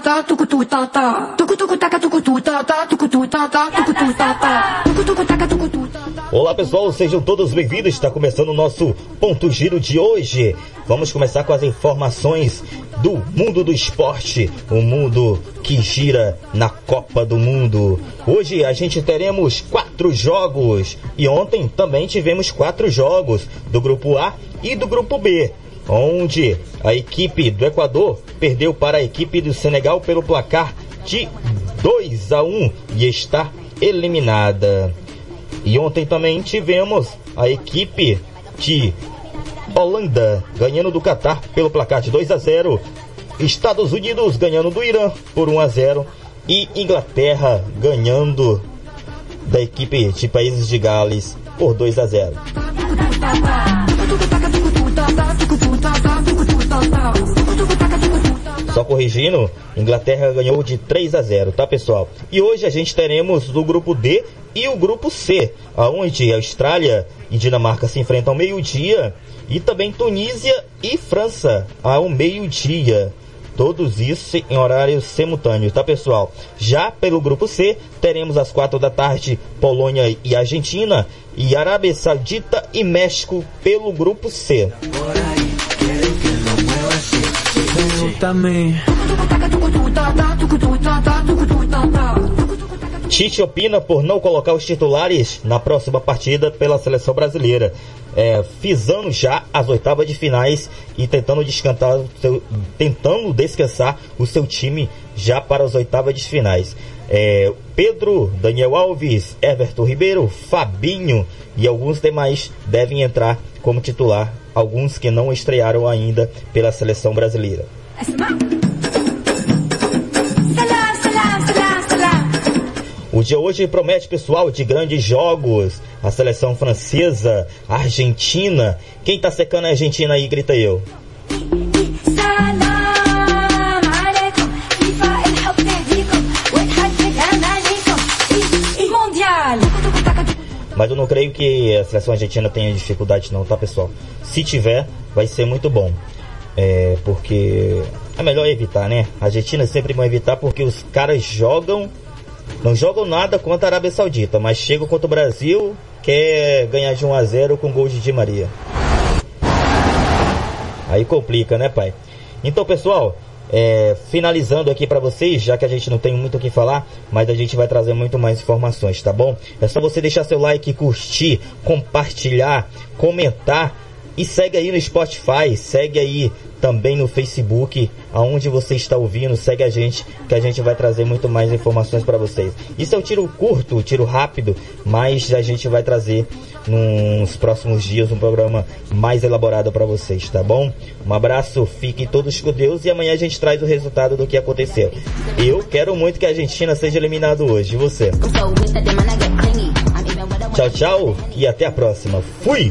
ta tucutu ta ta tucutu tucutu ta ta tucutu ta ta tucutu ta ta tucutu tucutu Olá pessoal, sejam todos bem-vindos. Está começando o nosso ponto giro de hoje. Vamos começar com as informações do mundo do esporte, o mundo que gira na Copa do Mundo. Hoje a gente teremos quatro jogos e ontem também tivemos quatro jogos do grupo A e do grupo B, onde a equipe do Equador perdeu para a equipe do Senegal pelo placar de 2 a 1 e está eliminada. E ontem também tivemos a equipe de Holanda ganhando do Catar pelo placar de 2 a 0. Estados Unidos ganhando do Irã por 1 a 0 e Inglaterra ganhando da equipe de Países de Gales por 2 a 0. Só corrigindo, Inglaterra ganhou de 3 a 0, tá pessoal? E hoje a gente teremos o grupo D e o grupo C, aonde a Austrália e Dinamarca se enfrentam ao meio-dia e também Tunísia e França ao meio-dia. Todos isso em horário simultâneo, tá pessoal? Já pelo grupo C, teremos às quatro da tarde Polônia e Argentina e Arábia Saudita e México pelo grupo C. Tite opina por não colocar os titulares na próxima partida pela seleção brasileira, é, visando já as oitavas de finais e tentando descansar, seu, tentando descansar o seu time já para as oitavas de finais. É, Pedro, Daniel Alves, Everton Ribeiro, Fabinho e alguns demais devem entrar como titular, alguns que não estrearam ainda pela seleção brasileira. O dia hoje promete, pessoal, de grandes jogos. A seleção francesa, Argentina. Quem tá secando a Argentina aí, grita eu. Mas eu não creio que a seleção argentina tenha dificuldade não, tá pessoal? Se tiver, vai ser muito bom. É, porque é melhor evitar, né? A Argentina sempre vai evitar porque os caras jogam, não jogam nada contra a Arábia Saudita, mas chegam contra o Brasil, quer ganhar de 1 a 0 com gol de Di Maria. Aí complica, né, pai? Então, pessoal, é, finalizando aqui para vocês, já que a gente não tem muito o que falar, mas a gente vai trazer muito mais informações, tá bom? É só você deixar seu like, curtir, compartilhar, comentar e segue aí no Spotify, segue aí também no Facebook, aonde você está ouvindo, segue a gente, que a gente vai trazer muito mais informações para vocês. Isso é um tiro curto, um tiro rápido, mas a gente vai trazer nos próximos dias um programa mais elaborado para vocês, tá bom? Um abraço, fiquem todos com Deus e amanhã a gente traz o resultado do que aconteceu. Eu quero muito que a Argentina seja eliminado hoje, e você? Tchau, tchau e até a próxima. Fui!